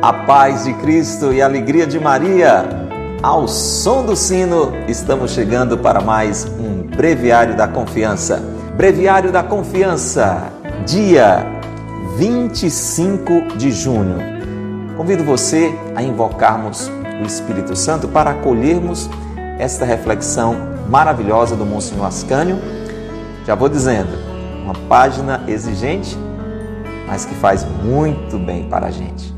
A paz de Cristo e a alegria de Maria. Ao som do sino, estamos chegando para mais um Breviário da Confiança. Breviário da Confiança, dia 25 de junho. Convido você a invocarmos o Espírito Santo para acolhermos esta reflexão maravilhosa do Monsenhor Ascânio. Já vou dizendo, uma página exigente, mas que faz muito bem para a gente.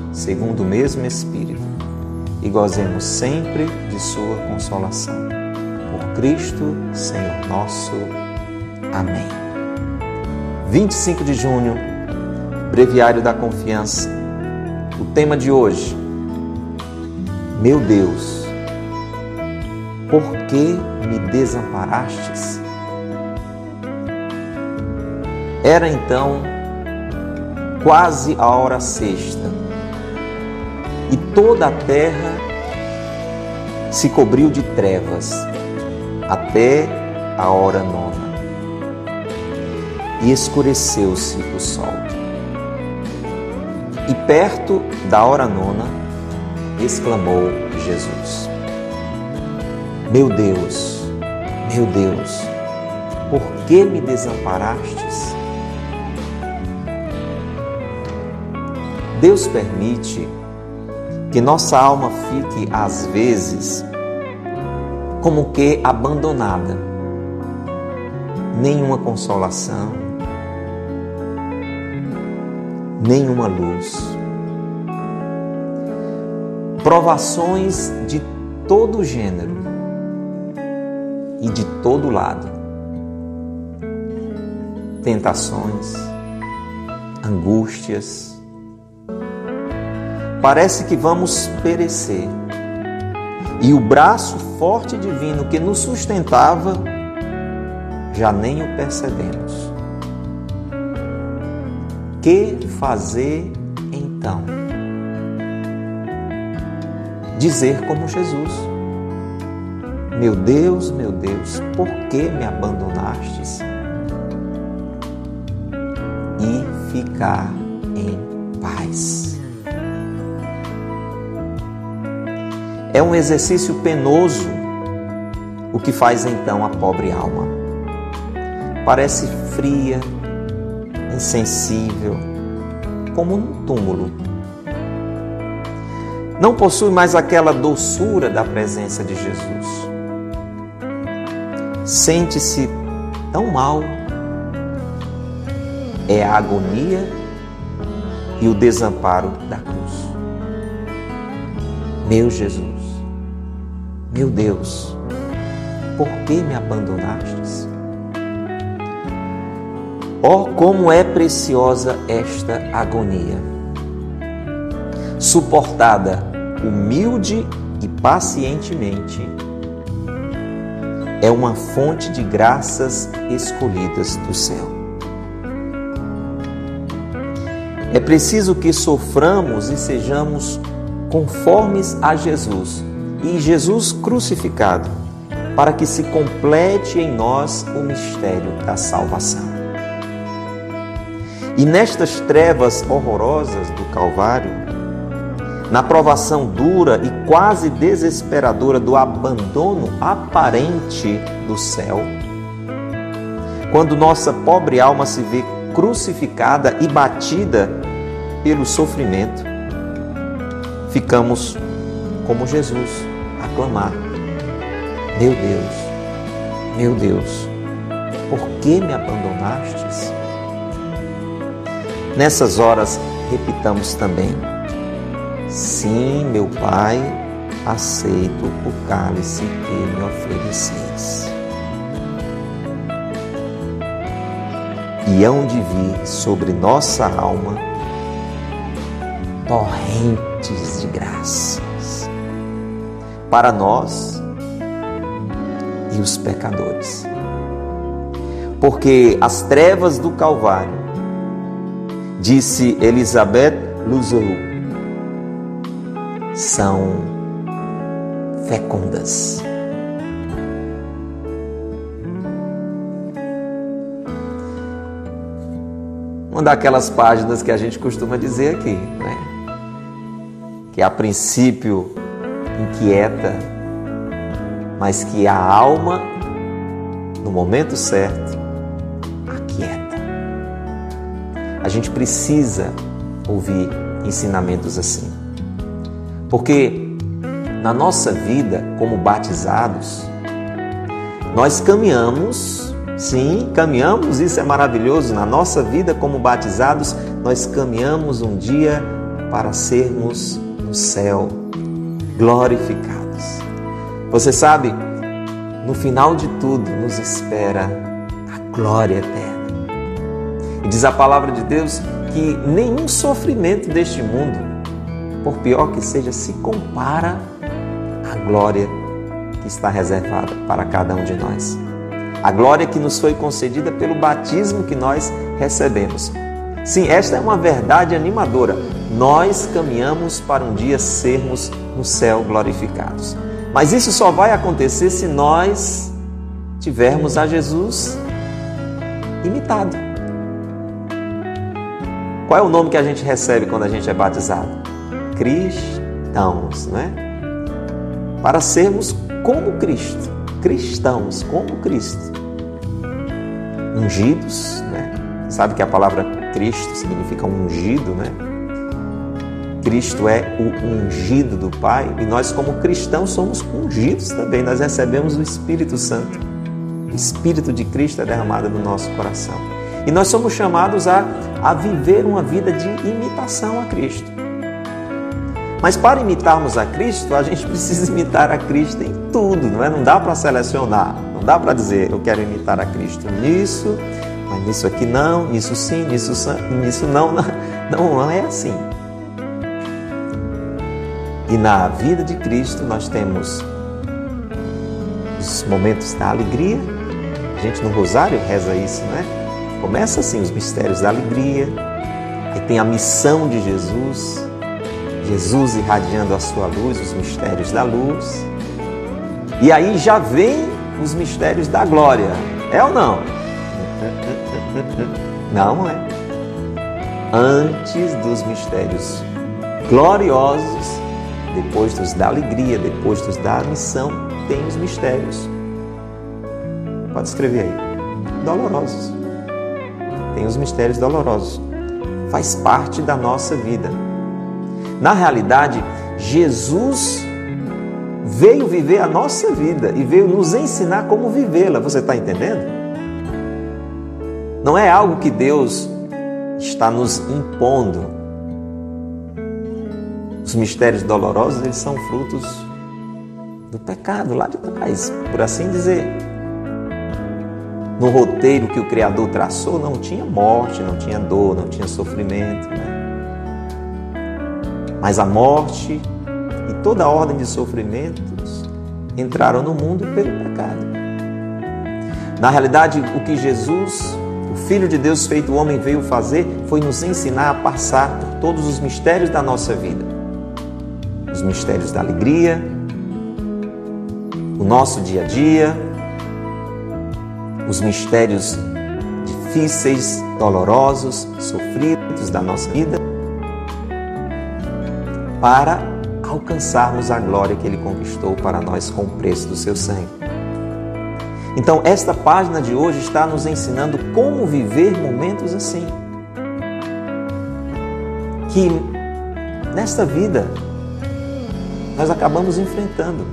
segundo o mesmo Espírito, e gozemos sempre de Sua consolação. Por Cristo, Senhor nosso. Amém. 25 de junho, Breviário da Confiança. O tema de hoje: Meu Deus, por que me desamparastes? Era então quase a hora sexta e toda a terra se cobriu de trevas até a hora nona. E escureceu-se o sol. E perto da hora nona, exclamou Jesus: Meu Deus, meu Deus, por que me desamparastes? Deus permite que nossa alma fique, às vezes, como que abandonada, nenhuma consolação, nenhuma luz. Provações de todo gênero e de todo lado. Tentações, angústias, parece que vamos perecer. E o braço forte divino que nos sustentava, já nem o percebemos. Que fazer então? Dizer como Jesus: Meu Deus, meu Deus, por que me abandonastes? E ficar É um exercício penoso o que faz então a pobre alma. Parece fria, insensível, como um túmulo. Não possui mais aquela doçura da presença de Jesus. Sente-se tão mal. É a agonia e o desamparo da cruz. Meu Jesus, meu Deus, por que me abandonastes? Oh, como é preciosa esta agonia! Suportada humilde e pacientemente, é uma fonte de graças escolhidas do céu. É preciso que soframos e sejamos conformes a Jesus e Jesus crucificado, para que se complete em nós o mistério da salvação. E nestas trevas horrorosas do Calvário, na provação dura e quase desesperadora do abandono aparente do céu, quando nossa pobre alma se vê crucificada e batida pelo sofrimento, ficamos como Jesus clamar: Meu Deus, meu Deus, por que me abandonastes? Nessas horas, repitamos também: Sim, meu Pai, aceito o cálice que me ofereceis. E hão de vir sobre nossa alma torrentes de graça para nós e os pecadores. Porque as trevas do Calvário, disse Elizabeth Luzou, são fecundas. Uma daquelas páginas que a gente costuma dizer aqui, né? Que a princípio inquieta, mas que a alma, no momento certo, aquieta. A gente precisa ouvir ensinamentos assim. Porque na nossa vida, como batizados, nós caminhamos, sim, caminhamos, isso é maravilhoso. Na nossa vida, como batizados, nós caminhamos um dia para sermos no céu glorificados. Você sabe, no final de tudo nos espera a glória eterna. E diz a palavra de Deus que nenhum sofrimento deste mundo, por pior que seja, se compara à glória que está reservada para cada um de nós. A glória que nos foi concedida pelo batismo que nós recebemos. Sim, esta é uma verdade animadora. Nós caminhamos para um dia sermos no céu glorificados. Mas isso só vai acontecer se nós tivermos a Jesus imitado. Qual é o nome que a gente recebe quando a gente é batizado? Cristãos, não é? Para sermos como Cristo, cristãos, como Cristo. Ungidos, né? Sabe que a palavra Cristo significa ungido, né? Cristo é o ungido do Pai e nós, como cristãos, somos ungidos também. Nós recebemos o Espírito Santo. O Espírito de Cristo é derramado no nosso coração. E nós somos chamados a, a viver uma vida de imitação a Cristo. Mas para imitarmos a Cristo, a gente precisa imitar a Cristo em tudo, não é? Não dá para selecionar, não dá para dizer eu quero imitar a Cristo nisso, mas nisso aqui não, nisso sim, nisso, nisso não, não, não é assim. E na vida de Cristo nós temos os momentos da alegria. A gente no Rosário reza isso, né? Começa assim os mistérios da alegria. Aí tem a missão de Jesus, Jesus irradiando a sua luz, os mistérios da luz. E aí já vem os mistérios da glória. É ou não? Não é. Antes dos mistérios gloriosos depois da alegria, depois da missão, tem os mistérios. Pode escrever aí. Dolorosos. Tem os mistérios dolorosos. Faz parte da nossa vida. Na realidade, Jesus veio viver a nossa vida e veio nos ensinar como vivê-la. Você está entendendo? Não é algo que Deus está nos impondo, os mistérios dolorosos, eles são frutos do pecado lá de trás, por assim dizer. No roteiro que o Criador traçou, não tinha morte, não tinha dor, não tinha sofrimento. Né? Mas a morte e toda a ordem de sofrimentos entraram no mundo pelo pecado. Na realidade, o que Jesus, o Filho de Deus feito homem, veio fazer foi nos ensinar a passar por todos os mistérios da nossa vida os mistérios da alegria, o nosso dia a dia, os mistérios difíceis, dolorosos, sofridos da nossa vida, para alcançarmos a glória que Ele conquistou para nós com o preço do seu sangue. Então, esta página de hoje está nos ensinando como viver momentos assim. Que nesta vida nós acabamos enfrentando.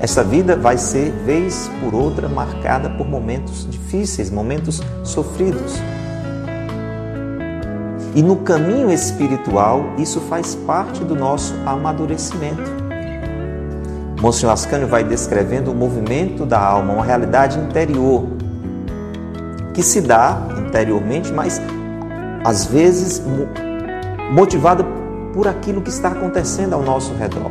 Essa vida vai ser, vez por outra, marcada por momentos difíceis, momentos sofridos. E no caminho espiritual, isso faz parte do nosso amadurecimento. Monsenhor Ascânio vai descrevendo o movimento da alma, uma realidade interior que se dá interiormente, mas às vezes motivada por aquilo que está acontecendo ao nosso redor.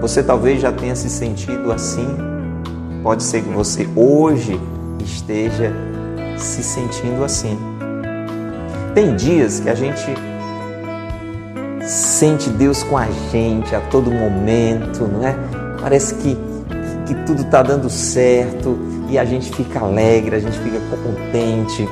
Você talvez já tenha se sentido assim. Pode ser que você hoje esteja se sentindo assim. Tem dias que a gente sente Deus com a gente a todo momento, não é? Parece que, que tudo está dando certo e a gente fica alegre, a gente fica contente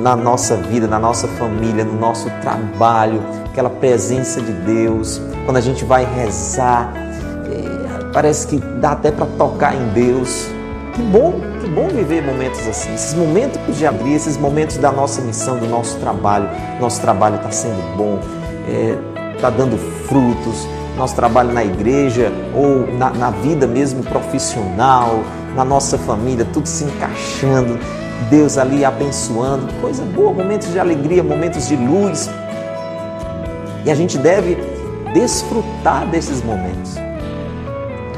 na nossa vida, na nossa família, no nosso trabalho, aquela presença de Deus. Quando a gente vai rezar, é, parece que dá até para tocar em Deus. Que bom, que bom viver momentos assim, esses momentos de abrir, esses momentos da nossa missão, do nosso trabalho. Nosso trabalho está sendo bom, está é, dando frutos. Nosso trabalho na igreja ou na, na vida mesmo profissional, na nossa família, tudo se encaixando, Deus ali abençoando, coisa boa, momentos de alegria, momentos de luz. E a gente deve desfrutar desses momentos.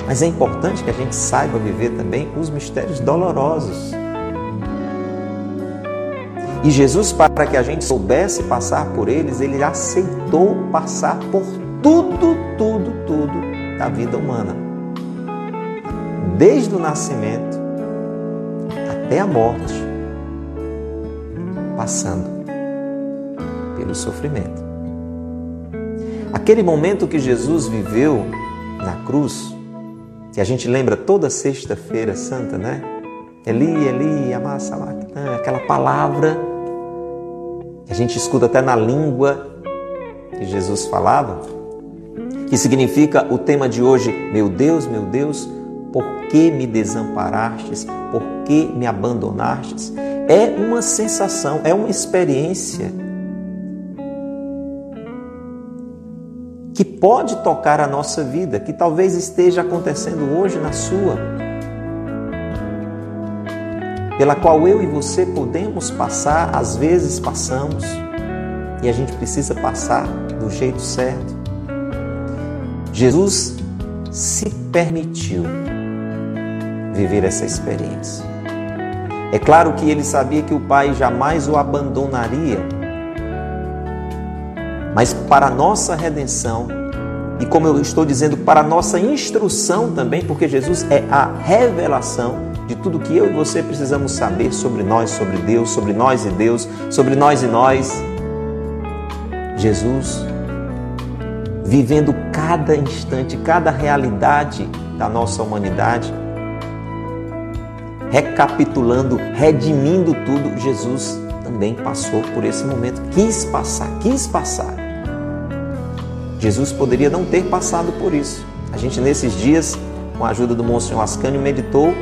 Mas é importante que a gente saiba viver também os mistérios dolorosos. E Jesus, para que a gente soubesse passar por eles, ele aceitou passar por tudo, tudo, tudo da vida humana. Desde o nascimento até a morte, passando pelo sofrimento. Aquele momento que Jesus viveu na cruz, que a gente lembra toda sexta-feira santa, né? Eli, Eli, amassa aquela palavra que a gente escuta até na língua que Jesus falava, que significa o tema de hoje, meu Deus, meu Deus, por que me desamparastes? Por que me abandonastes? É uma sensação, é uma experiência que pode tocar a nossa vida, que talvez esteja acontecendo hoje na sua, pela qual eu e você podemos passar, às vezes passamos, e a gente precisa passar do jeito certo. Jesus se permitiu viver essa experiência. É claro que ele sabia que o Pai jamais o abandonaria, mas para nossa redenção, e como eu estou dizendo, para nossa instrução também, porque Jesus é a revelação de tudo que eu e você precisamos saber sobre nós, sobre Deus, sobre nós e Deus, sobre nós e nós. Jesus vivendo cada instante, cada realidade da nossa humanidade, recapitulando, redimindo tudo, Jesus também passou por esse momento, quis passar, quis passar. Jesus poderia não ter passado por isso. A gente nesses dias, com a ajuda do Monsenhor Ascânio, meditou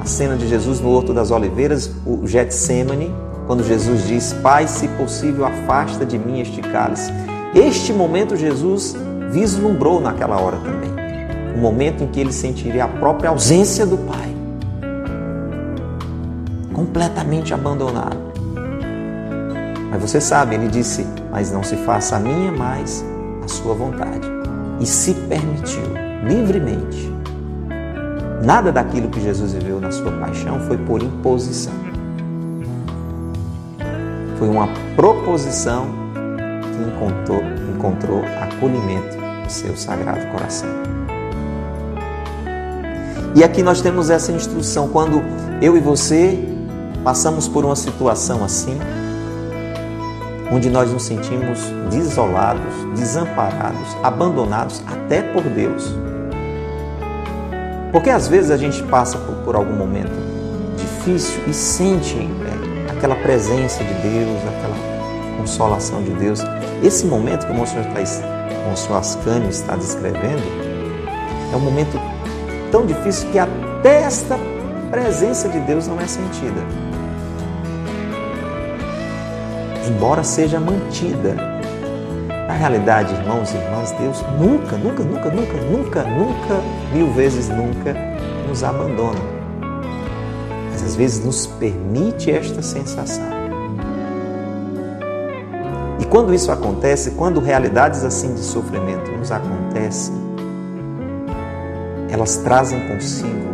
a cena de Jesus no Horto das Oliveiras, o Getsemane, quando Jesus diz: Pai, se possível, afasta de mim este cálice. Este momento Jesus vislumbrou naquela hora também. O momento em que ele sentiria a própria ausência do Pai. Completamente abandonado. Mas você sabe, ele disse: Mas não se faça a minha, mas a sua vontade. E se permitiu, livremente. Nada daquilo que Jesus viveu na sua paixão foi por imposição. Foi uma proposição que encontrou, encontrou acolhimento seu sagrado coração. E aqui nós temos essa instrução quando eu e você passamos por uma situação assim, onde nós nos sentimos desolados, desamparados, abandonados até por Deus. Porque às vezes a gente passa por, por algum momento difícil e sente é, aquela presença de Deus, aquela consolação de Deus. Esse momento que o Monsenhor está Monsenhor Ascânio está descrevendo, é um momento tão difícil que até esta presença de Deus não é sentida. Embora seja mantida. Na realidade, irmãos e irmãs, Deus nunca, nunca, nunca, nunca, nunca, nunca, mil vezes nunca nos abandona. Mas às vezes nos permite esta sensação quando isso acontece, quando realidades assim de sofrimento nos acontecem, elas trazem consigo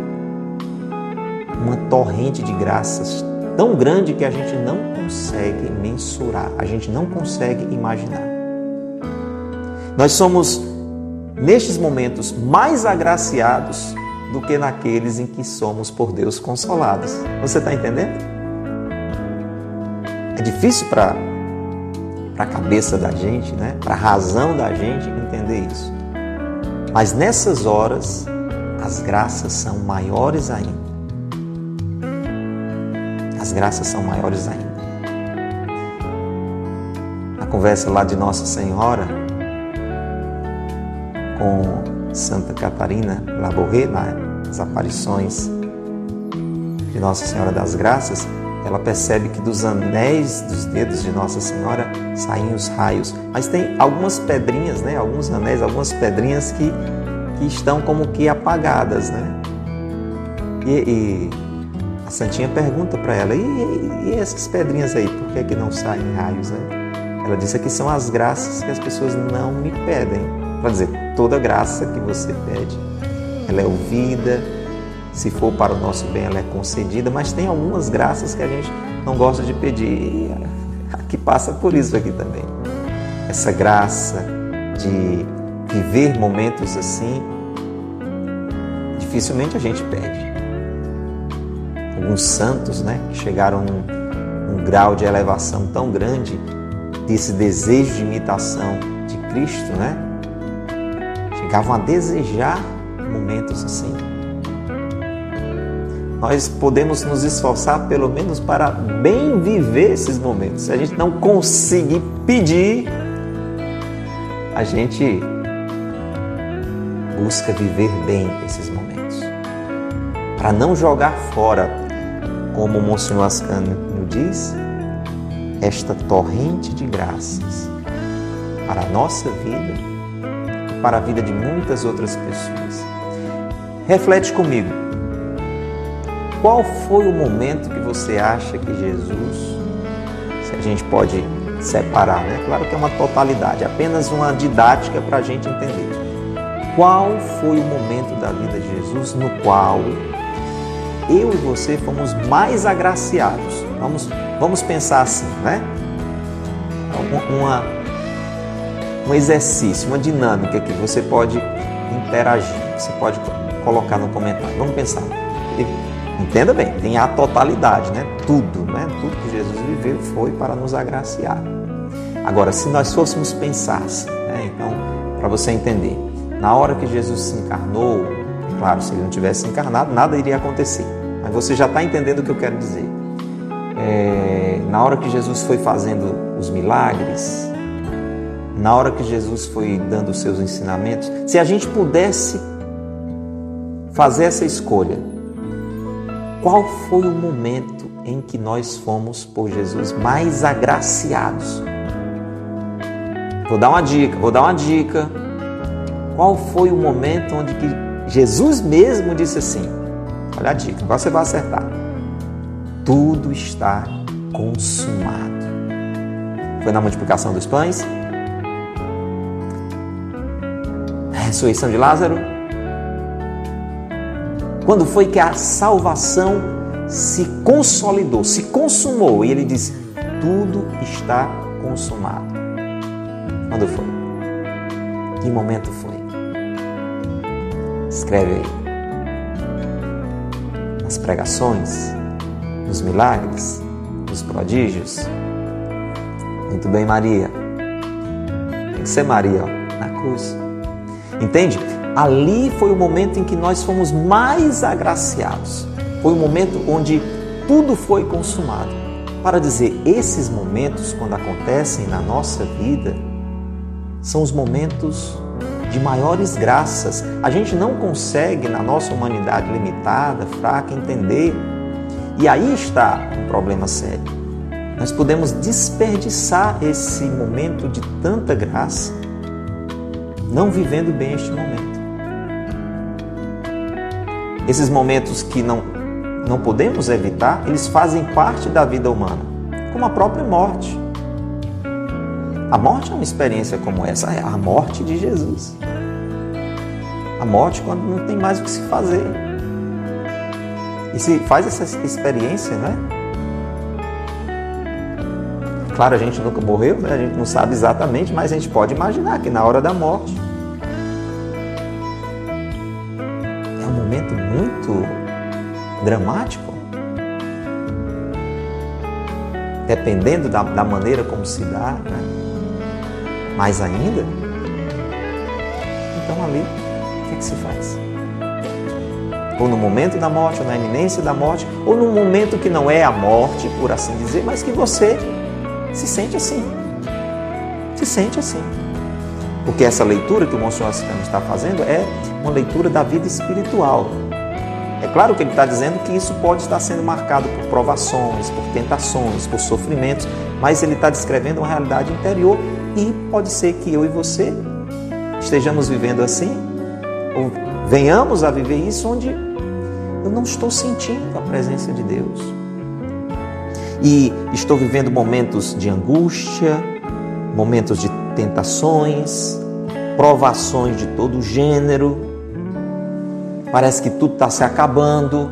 uma torrente de graças tão grande que a gente não consegue mensurar, a gente não consegue imaginar. Nós somos nestes momentos mais agraciados do que naqueles em que somos por Deus consolados. Você está entendendo? É difícil para a cabeça da gente, né? para a razão da gente entender isso. Mas nessas horas, as graças são maiores ainda. As graças são maiores ainda. A conversa lá de Nossa Senhora com Santa Catarina Laborré, nas aparições de Nossa Senhora das Graças, ela percebe que dos anéis dos dedos de Nossa Senhora saem os raios. Mas tem algumas pedrinhas, né? alguns anéis, algumas pedrinhas que, que estão como que apagadas. Né? E, e a Santinha pergunta para ela, e, e, essas pedrinhas aí, por que, é que não saem raios? Né? Ela disse que são as graças que as pessoas não me pedem. Para dizer, toda graça que você pede, ela é ouvida, se for para o nosso bem, ela é concedida, mas tem algumas graças que a gente não gosta de pedir. E aqui passa por isso aqui também. Essa graça de viver momentos assim, dificilmente a gente pede. Alguns santos, né, que chegaram num grau de elevação tão grande desse desejo de imitação de Cristo, né? Chegavam a desejar momentos assim nós podemos nos esforçar pelo menos para bem viver esses momentos. Se a gente não conseguir pedir, a gente busca viver bem esses momentos. Para não jogar fora, como o Monsenhor Ascânio diz, esta torrente de graças para a nossa vida para a vida de muitas outras pessoas. Reflete comigo qual foi o momento que você acha que Jesus, se a gente pode separar, né? Claro que é uma totalidade, apenas uma didática para a gente entender. Qual foi o momento da vida de Jesus no qual eu e você fomos mais agraciados? Vamos, vamos pensar assim, né? Uma, um exercício, uma dinâmica que você pode interagir, você pode colocar no comentário. Vamos pensar. Entenda bem, tem a totalidade, né? Tudo, né? Tudo que Jesus viveu foi para nos agraciar. Agora, se nós fôssemos pensar, né? então, para você entender, na hora que Jesus se encarnou, claro, se ele não tivesse encarnado, nada iria acontecer. Mas você já está entendendo o que eu quero dizer. É, na hora que Jesus foi fazendo os milagres, na hora que Jesus foi dando os seus ensinamentos, se a gente pudesse fazer essa escolha, qual foi o momento em que nós fomos por Jesus mais agraciados? Vou dar uma dica, vou dar uma dica. Qual foi o momento onde que Jesus mesmo disse assim? Olha a dica, agora você vai acertar. Tudo está consumado. Foi na multiplicação dos pães? A ressurreição de Lázaro? Quando foi que a salvação se consolidou, se consumou e ele disse: Tudo está consumado. Quando foi? Que momento foi? Escreve aí. Pregações, nos milagres, nos prodígios. Muito bem, Maria. Tem que ser Maria, ó, na cruz. Entende? ali foi o momento em que nós fomos mais agraciados. Foi o momento onde tudo foi consumado. Para dizer, esses momentos, quando acontecem na nossa vida, são os momentos de maiores graças. A gente não consegue, na nossa humanidade limitada, fraca, entender. E aí está um problema sério. Nós podemos desperdiçar esse momento de tanta graça, não vivendo bem este momento. Esses momentos que não, não podemos evitar, eles fazem parte da vida humana, como a própria morte. A morte é uma experiência como essa, é a morte de Jesus. A morte quando não tem mais o que se fazer. E se faz essa experiência, né? Claro, a gente nunca morreu, né? a gente não sabe exatamente, mas a gente pode imaginar que na hora da morte momento muito dramático. Dependendo da, da maneira como se dá, né? Mais ainda. Então ali, o que, que se faz? Ou no momento da morte, ou na iminência da morte, ou num momento que não é a morte, por assim dizer, mas que você se sente assim. Se sente assim. Porque essa leitura que o Monsenhor Ascano está fazendo é uma leitura da vida espiritual. É claro que ele está dizendo que isso pode estar sendo marcado por provações, por tentações, por sofrimentos, mas ele está descrevendo uma realidade interior e pode ser que eu e você estejamos vivendo assim, ou venhamos a viver isso onde eu não estou sentindo a presença de Deus. E estou vivendo momentos de angústia, momentos de tentações, provações de todo gênero. Parece que tudo está se acabando.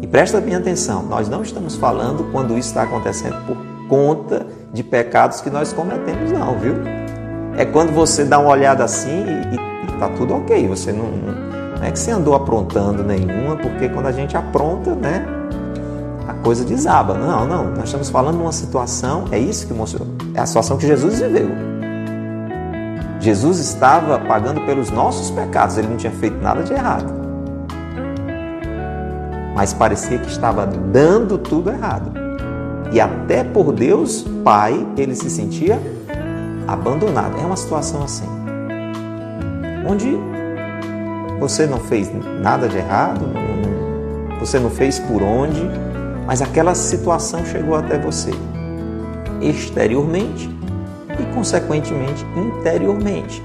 E presta bem atenção, nós não estamos falando quando isso está acontecendo por conta de pecados que nós cometemos, não, viu? É quando você dá uma olhada assim e, está tudo ok. Você não, não é que você andou aprontando nenhuma, porque quando a gente apronta, né? A coisa desaba. Não, não. Nós estamos falando de uma situação, é isso que mostrou. É a situação que Jesus viveu. Jesus estava pagando pelos nossos pecados, ele não tinha feito nada de errado. Mas parecia que estava dando tudo errado. E até por Deus, Pai, ele se sentia abandonado. É uma situação assim. Onde você não fez nada de errado, você não fez por onde, mas aquela situação chegou até você exteriormente e, consequentemente, interiormente.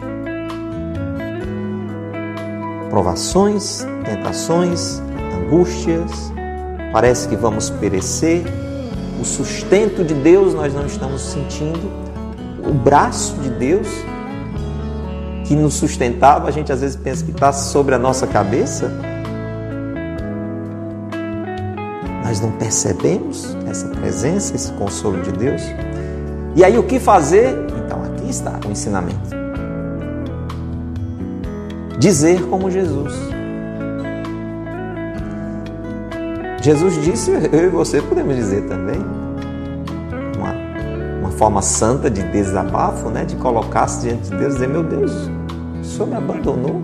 Provações, tentações, angústias, parece que vamos perecer, o sustento de Deus nós não estamos sentindo, o braço de Deus que nos sustentava, a gente às vezes pensa que está sobre a nossa cabeça. Nós não percebemos essa presença, esse consolo de Deus. E aí o que fazer? Então aqui está o ensinamento. Dizer como Jesus. Jesus disse, eu e você podemos dizer também, uma, uma forma santa de desabafo, né? de colocar-se diante de Deus e dizer, meu Deus, o Senhor me abandonou?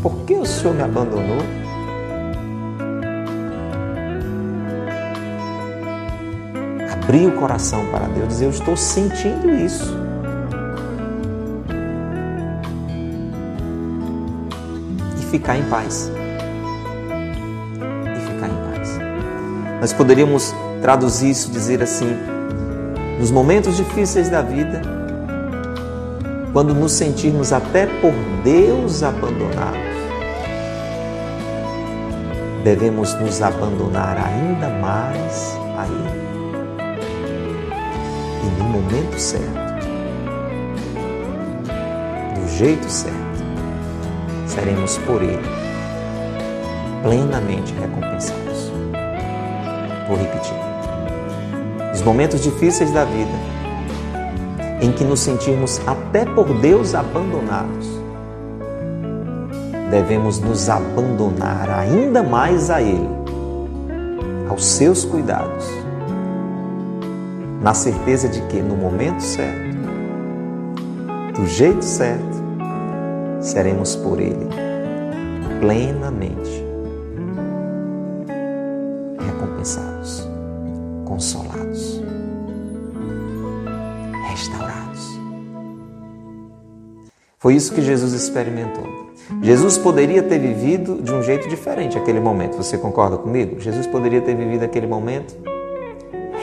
Por que o Senhor me abandonou? abrir o coração para Deus, dizer: Eu estou sentindo isso. E ficar em paz. Nós poderíamos traduzir isso, dizer assim: nos momentos difíceis da vida, quando nos sentirmos até por Deus abandonados, devemos nos abandonar ainda mais a Ele e no momento certo, do jeito certo, seremos por Ele plenamente recompensados. Vou repetir. Nos momentos difíceis da vida, em que nos sentirmos até por Deus abandonados, devemos nos abandonar ainda mais a Ele, aos seus cuidados na certeza de que no momento certo, do jeito certo, seremos por Ele plenamente Foi isso que Jesus experimentou. Jesus poderia ter vivido de um jeito diferente aquele momento. Você concorda comigo? Jesus poderia ter vivido aquele momento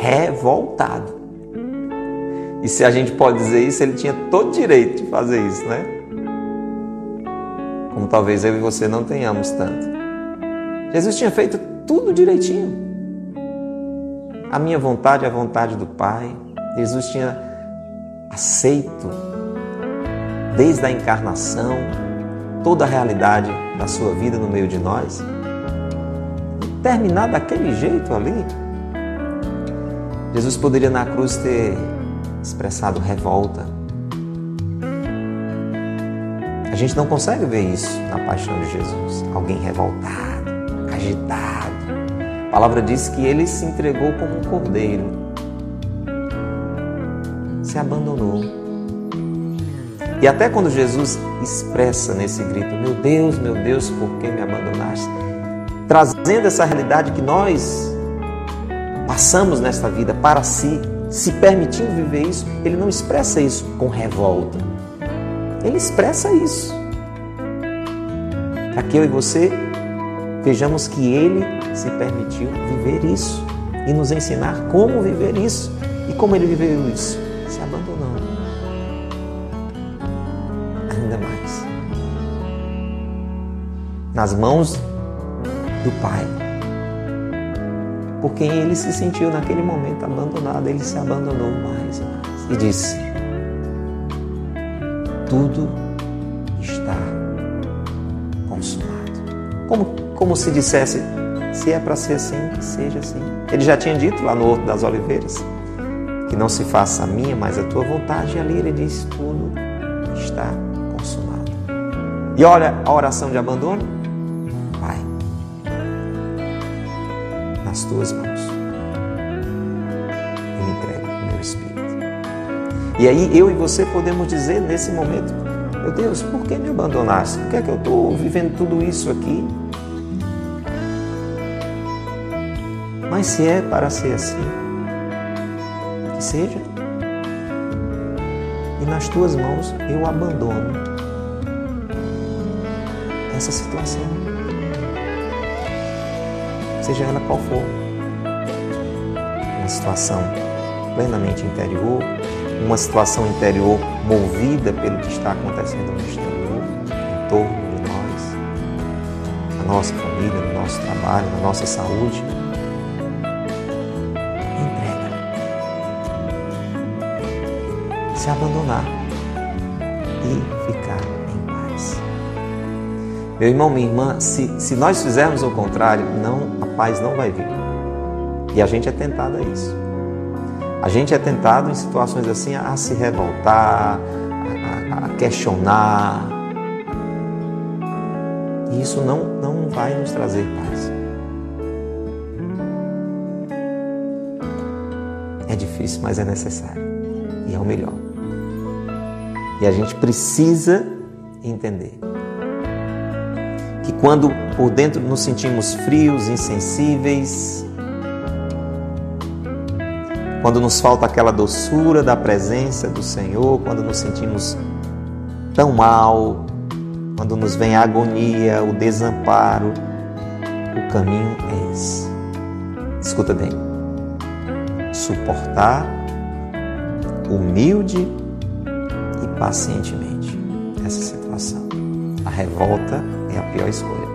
revoltado. E se a gente pode dizer isso, ele tinha todo direito de fazer isso, né? Como talvez eu e você não tenhamos tanto. Jesus tinha feito tudo direitinho. A minha vontade é a vontade do Pai. Jesus tinha aceito, desde a encarnação, toda a realidade da sua vida no meio de nós. Terminar daquele jeito ali, Jesus poderia na cruz ter expressado revolta, A gente não consegue ver isso na paixão de Jesus. Alguém revoltado, agitado. A palavra diz que ele se entregou como um cordeiro, se abandonou. E até quando Jesus expressa nesse grito: Meu Deus, meu Deus, por que me abandonaste? Trazendo essa realidade que nós passamos nesta vida para si, se permitindo viver isso, ele não expressa isso com revolta. Ele expressa isso. Para que eu e você vejamos que ele se permitiu viver isso e nos ensinar como viver isso. E como ele viveu isso? Se abandonando. Ainda mais. Nas mãos do Pai por quem ele se sentiu naquele momento abandonado, ele se abandonou mais e mais e disse: Tudo está consumado. Como, como se dissesse: Se é para ser assim, que seja assim. Ele já tinha dito lá no Horto das Oliveiras que não se faça a minha, mas a tua vontade. E ali ele diz: Tudo está. E olha a oração de abandono nas tuas mãos. Eu entrego o meu espírito. E aí eu e você podemos dizer nesse momento: Meu Deus, por que me abandonaste? Por que, é que eu estou vivendo tudo isso aqui? Mas se é para ser assim, que seja. E nas tuas mãos eu abandono essa situação seja ela qual for. Uma situação plenamente interior, uma situação interior movida pelo que está acontecendo no exterior, em torno de nós, na nossa família, no nosso trabalho, na nossa saúde. Entrega. Se abandonar e ficar meu irmão, minha irmã, se, se nós fizermos o contrário, não, a paz não vai vir. E a gente é tentado a isso. A gente é tentado em situações assim a, se revoltar, a, a, questionar. E isso não, não vai nos trazer paz. É difícil, mas é necessário. E é o melhor. E a gente precisa entender quando por dentro nos sentimos frios, insensíveis, quando nos falta aquela doçura da presença do Senhor, quando nos sentimos tão mal, quando nos vem a agonia, o desamparo, o caminho é esse. Escuta bem. Suportar humilde e pacientemente essa situação. A revolta é a pior escolha.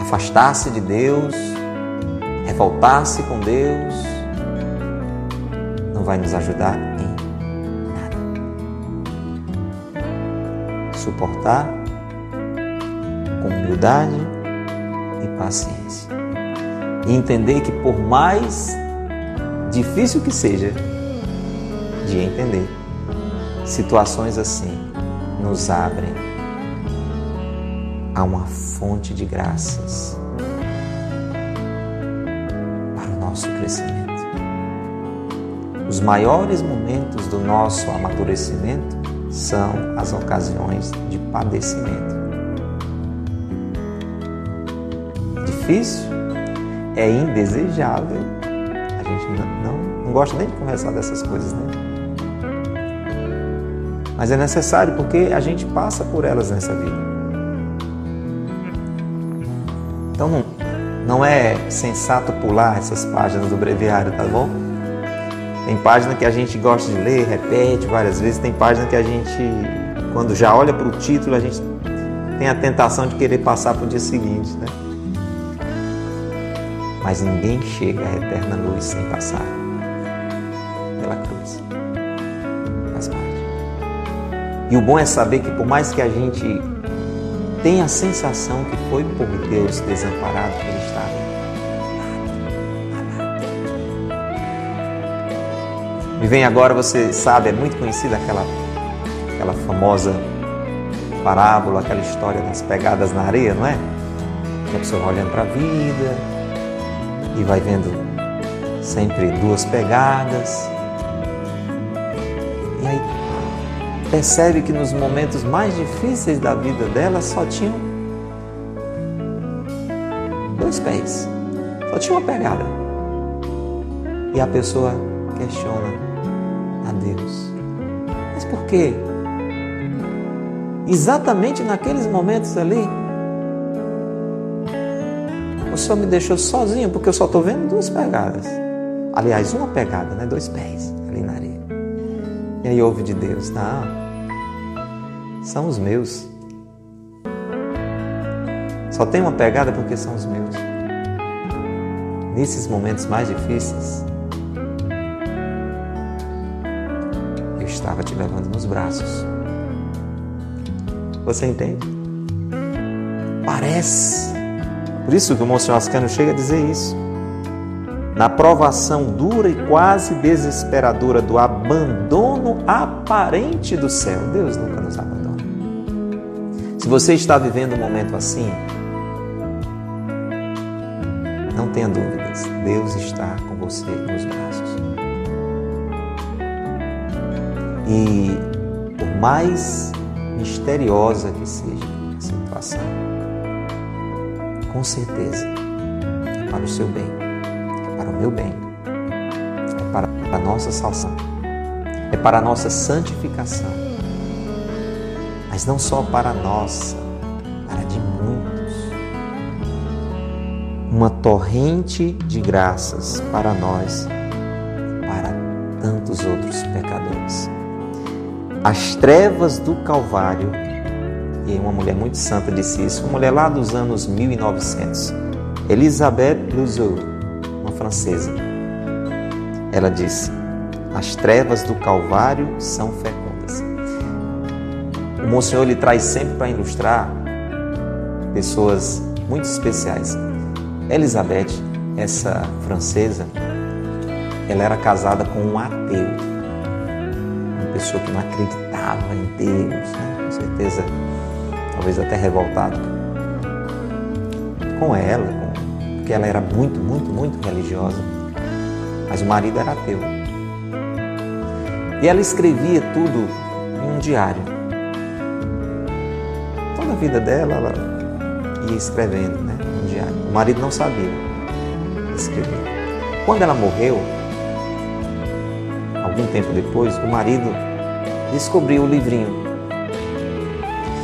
Afastar-se de Deus, revoltar-se com Deus, não vai nos ajudar em nada. Suportar com humildade e paciência. E entender que por mais difícil que seja de entender, situações assim nos abrem a uma fonte de graças para o nosso crescimento. Os maiores momentos do nosso amadurecimento são as ocasiões de padecimento. Difícil, é indesejável. A gente não, não, não gosta nem de conversar dessas coisas, né? Mas é necessário porque a gente passa por elas nessa vida. Então não, não é sensato pular essas páginas do breviário, tá bom? Tem página que a gente gosta de ler, repete várias vezes, tem página que a gente, quando já olha para o título, a gente tem a tentação de querer passar para o dia seguinte, né? Mas ninguém chega à eterna luz sem passar pela cruz. E o bom é saber que por mais que a gente tenha a sensação que foi por Deus desamparado que ele estava, Me vem agora, você sabe, é muito conhecida aquela aquela famosa parábola, aquela história das pegadas na areia, não é? Que a pessoa vai olhando para a vida e vai vendo sempre duas pegadas. Percebe que nos momentos mais difíceis da vida dela só tinham dois pés, só tinha uma pegada. E a pessoa questiona a Deus. Mas por quê? Exatamente naqueles momentos ali, o Senhor me deixou sozinho porque eu só estou vendo duas pegadas. Aliás, uma pegada, né? Dois pés ali na areia. E aí ouve de Deus, não, são os meus. Só tem uma pegada porque são os meus. Nesses momentos mais difíceis, eu estava te levando nos braços. Você entende? Parece. Por isso que o Monsenhor Ascano chega a dizer isso na provação dura e quase desesperadora do abandono aparente do céu. Deus nunca nos abandona. Se você está vivendo um momento assim, não tenha dúvidas, Deus está com você nos braços. E por mais misteriosa que seja a situação, com certeza é para o seu bem para o meu bem, é para a nossa salvação, é para a nossa santificação, mas não só para a nossa, para de muitos. Uma torrente de graças para nós e para tantos outros pecadores. As trevas do Calvário, e uma mulher muito santa disse isso, uma mulher lá dos anos 1900, Elizabeth Luzeau, francesa. Ela disse: As trevas do Calvário são fecundas. O Monsenhor lhe traz sempre para ilustrar pessoas muito especiais. Elizabeth, essa francesa, ela era casada com um ateu, uma pessoa que não acreditava em Deus, né? com certeza, talvez até revoltado com ela, porque ela era muito, muito, muito religiosa, mas o marido era ateu. E ela escrevia tudo em um diário. Vida dela, ela ia escrevendo, né, um diário. O marido não sabia escrever. Quando ela morreu, algum tempo depois, o marido descobriu o livrinho,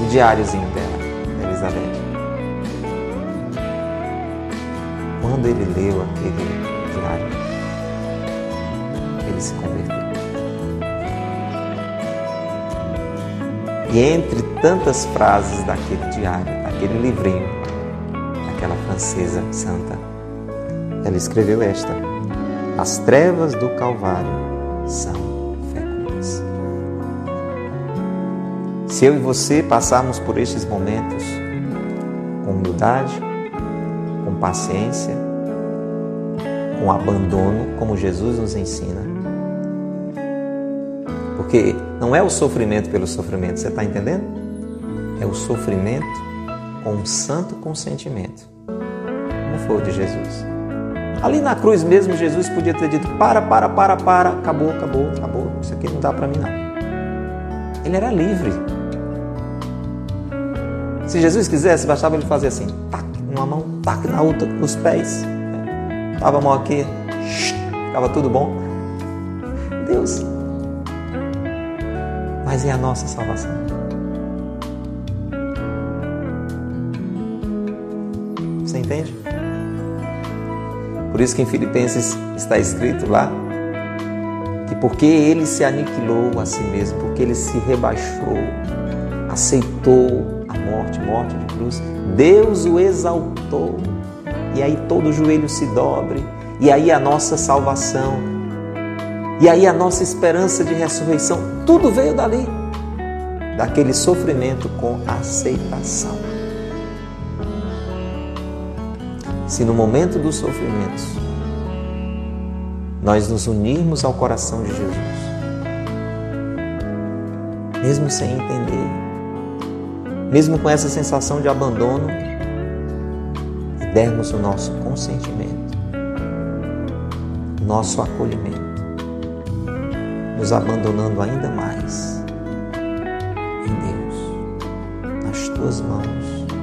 o diáriozinho dela, da Elizabeth. quando ele leu aquele diário, ele se converteu. E entre tantas frases daquele diário, daquele livrinho, daquela francesa santa, ela escreveu esta: As trevas do Calvário são fecundas. Se eu e você passarmos por estes momentos com humildade, com paciência, com abandono, como Jesus nos ensina. Porque não é o sofrimento pelo sofrimento, você está entendendo? É o sofrimento com um santo consentimento, como foi o de Jesus. Ali na cruz mesmo, Jesus podia ter dito: para, para, para, para, acabou, acabou, acabou, isso aqui não dá para mim não. Ele era livre. Se Jesus quisesse, bastava ele fazer assim: tac, numa mão, tac, na outra, nos pés. Tava a mão aqui, ficava tudo bom. Deus. Mas é a nossa salvação. Você entende? Por isso que em Filipenses está escrito lá que porque ele se aniquilou a si mesmo, porque ele se rebaixou, aceitou a morte, morte de cruz, Deus o exaltou e aí todo joelho se dobre, e aí a nossa salvação, e aí a nossa esperança de ressurreição, tudo veio dali, daquele sofrimento com aceitação. Se no momento dos sofrimentos nós nos unirmos ao coração de Jesus, mesmo sem entender, mesmo com essa sensação de abandono, e dermos o nosso consentimento, o nosso acolhimento, nos abandonando ainda mais em Deus, nas tuas mãos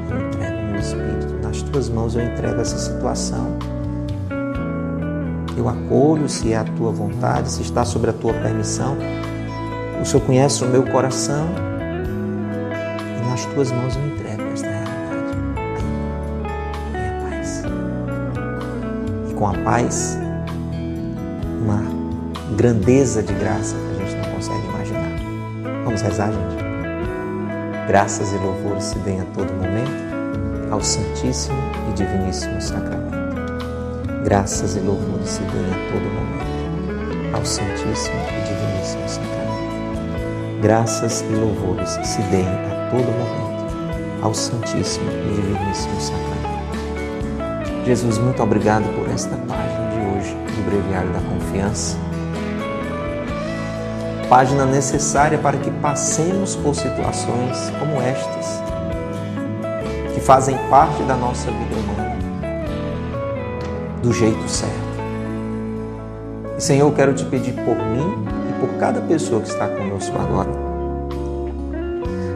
eu entrego o meu espírito, nas tuas mãos eu entrego essa situação. Eu acolho se é a tua vontade, se está sobre a tua permissão. O Senhor conhece o meu coração e nas tuas mãos eu entrego esta realidade. Aí, a paz. E com a paz, grandeza de graça que a gente não consegue imaginar. Vamos rezar, gente? Graças e louvores se deem a todo momento ao Santíssimo e Diviníssimo Sacramento. Graças e louvores se deem a todo momento ao Santíssimo e Diviníssimo Sacramento graças e louvores se deem a todo momento ao Santíssimo e Diviníssimo Sacramento. Jesus, muito obrigado por esta página de hoje do Breviário da Confiança. Página necessária para que passemos por situações como estas, que fazem parte da nossa vida humana, do jeito certo. E, Senhor, eu quero te pedir por mim por cada pessoa que está conosco agora.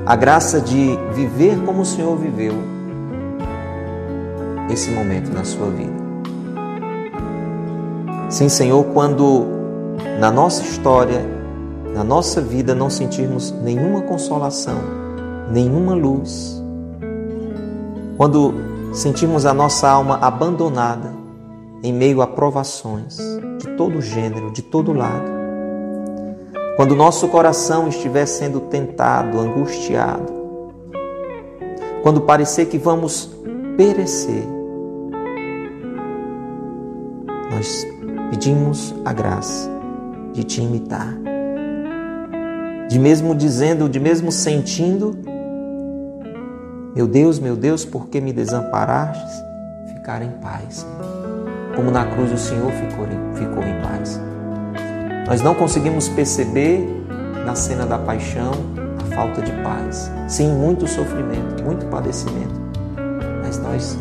A graça de viver como o Senhor viveu esse momento na sua vida. Sim, Senhor, quando na nossa história, na nossa vida, não sentirmos nenhuma consolação, nenhuma luz, quando sentirmos a nossa alma abandonada em meio a provações de todo gênero, de todo lado, quando nosso coração estiver sendo tentado, angustiado, quando parecer que vamos perecer, nós pedimos a graça de te imitar, de mesmo dizendo, de mesmo sentindo, meu Deus, meu Deus, por que me desamparastes? Ficar em paz, como na cruz o Senhor ficou em, ficou em paz. Nós não conseguimos perceber na cena da paixão a falta de paz. Sim, muito sofrimento, muito padecimento. Mas nós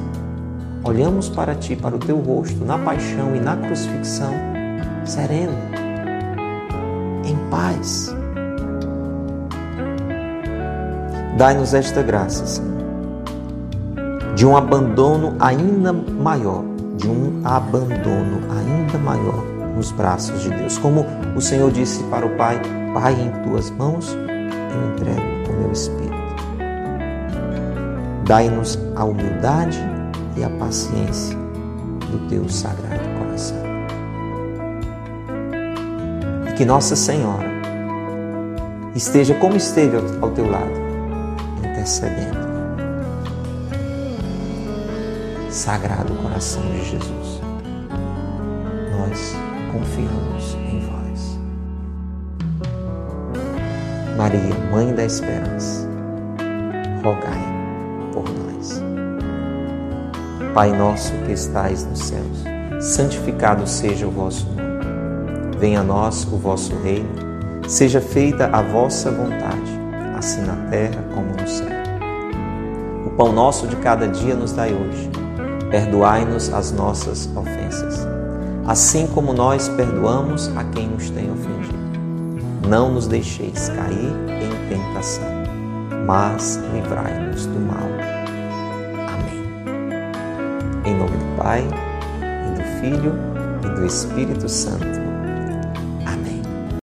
olhamos para ti, para o teu rosto, na paixão e na crucifixão, sereno, em paz. Dai-nos esta graça, Senhor, de um abandono ainda maior, de um abandono ainda maior nos braços de Deus. Como o Senhor disse para o Pai: Pai, em tuas mãos eu entrego o meu espírito. Dai-nos a humildade e a paciência do teu sagrado coração. E que Nossa Senhora esteja como esteve ao teu lado, intercedendo. Sagrado coração de Jesus, nós confiamos em vós. Maria, Mãe da Esperança, rogai por nós. Pai nosso que estais nos céus, santificado seja o vosso nome. Venha a nós o vosso reino, seja feita a vossa vontade, assim na terra como no céu. Pão nosso de cada dia nos dai hoje. Perdoai-nos as nossas ofensas assim como nós perdoamos a quem nos tem ofendido. Não nos deixeis cair em tentação, mas livrai-nos do mal. Amém. Em nome do Pai, e do Filho e do Espírito Santo.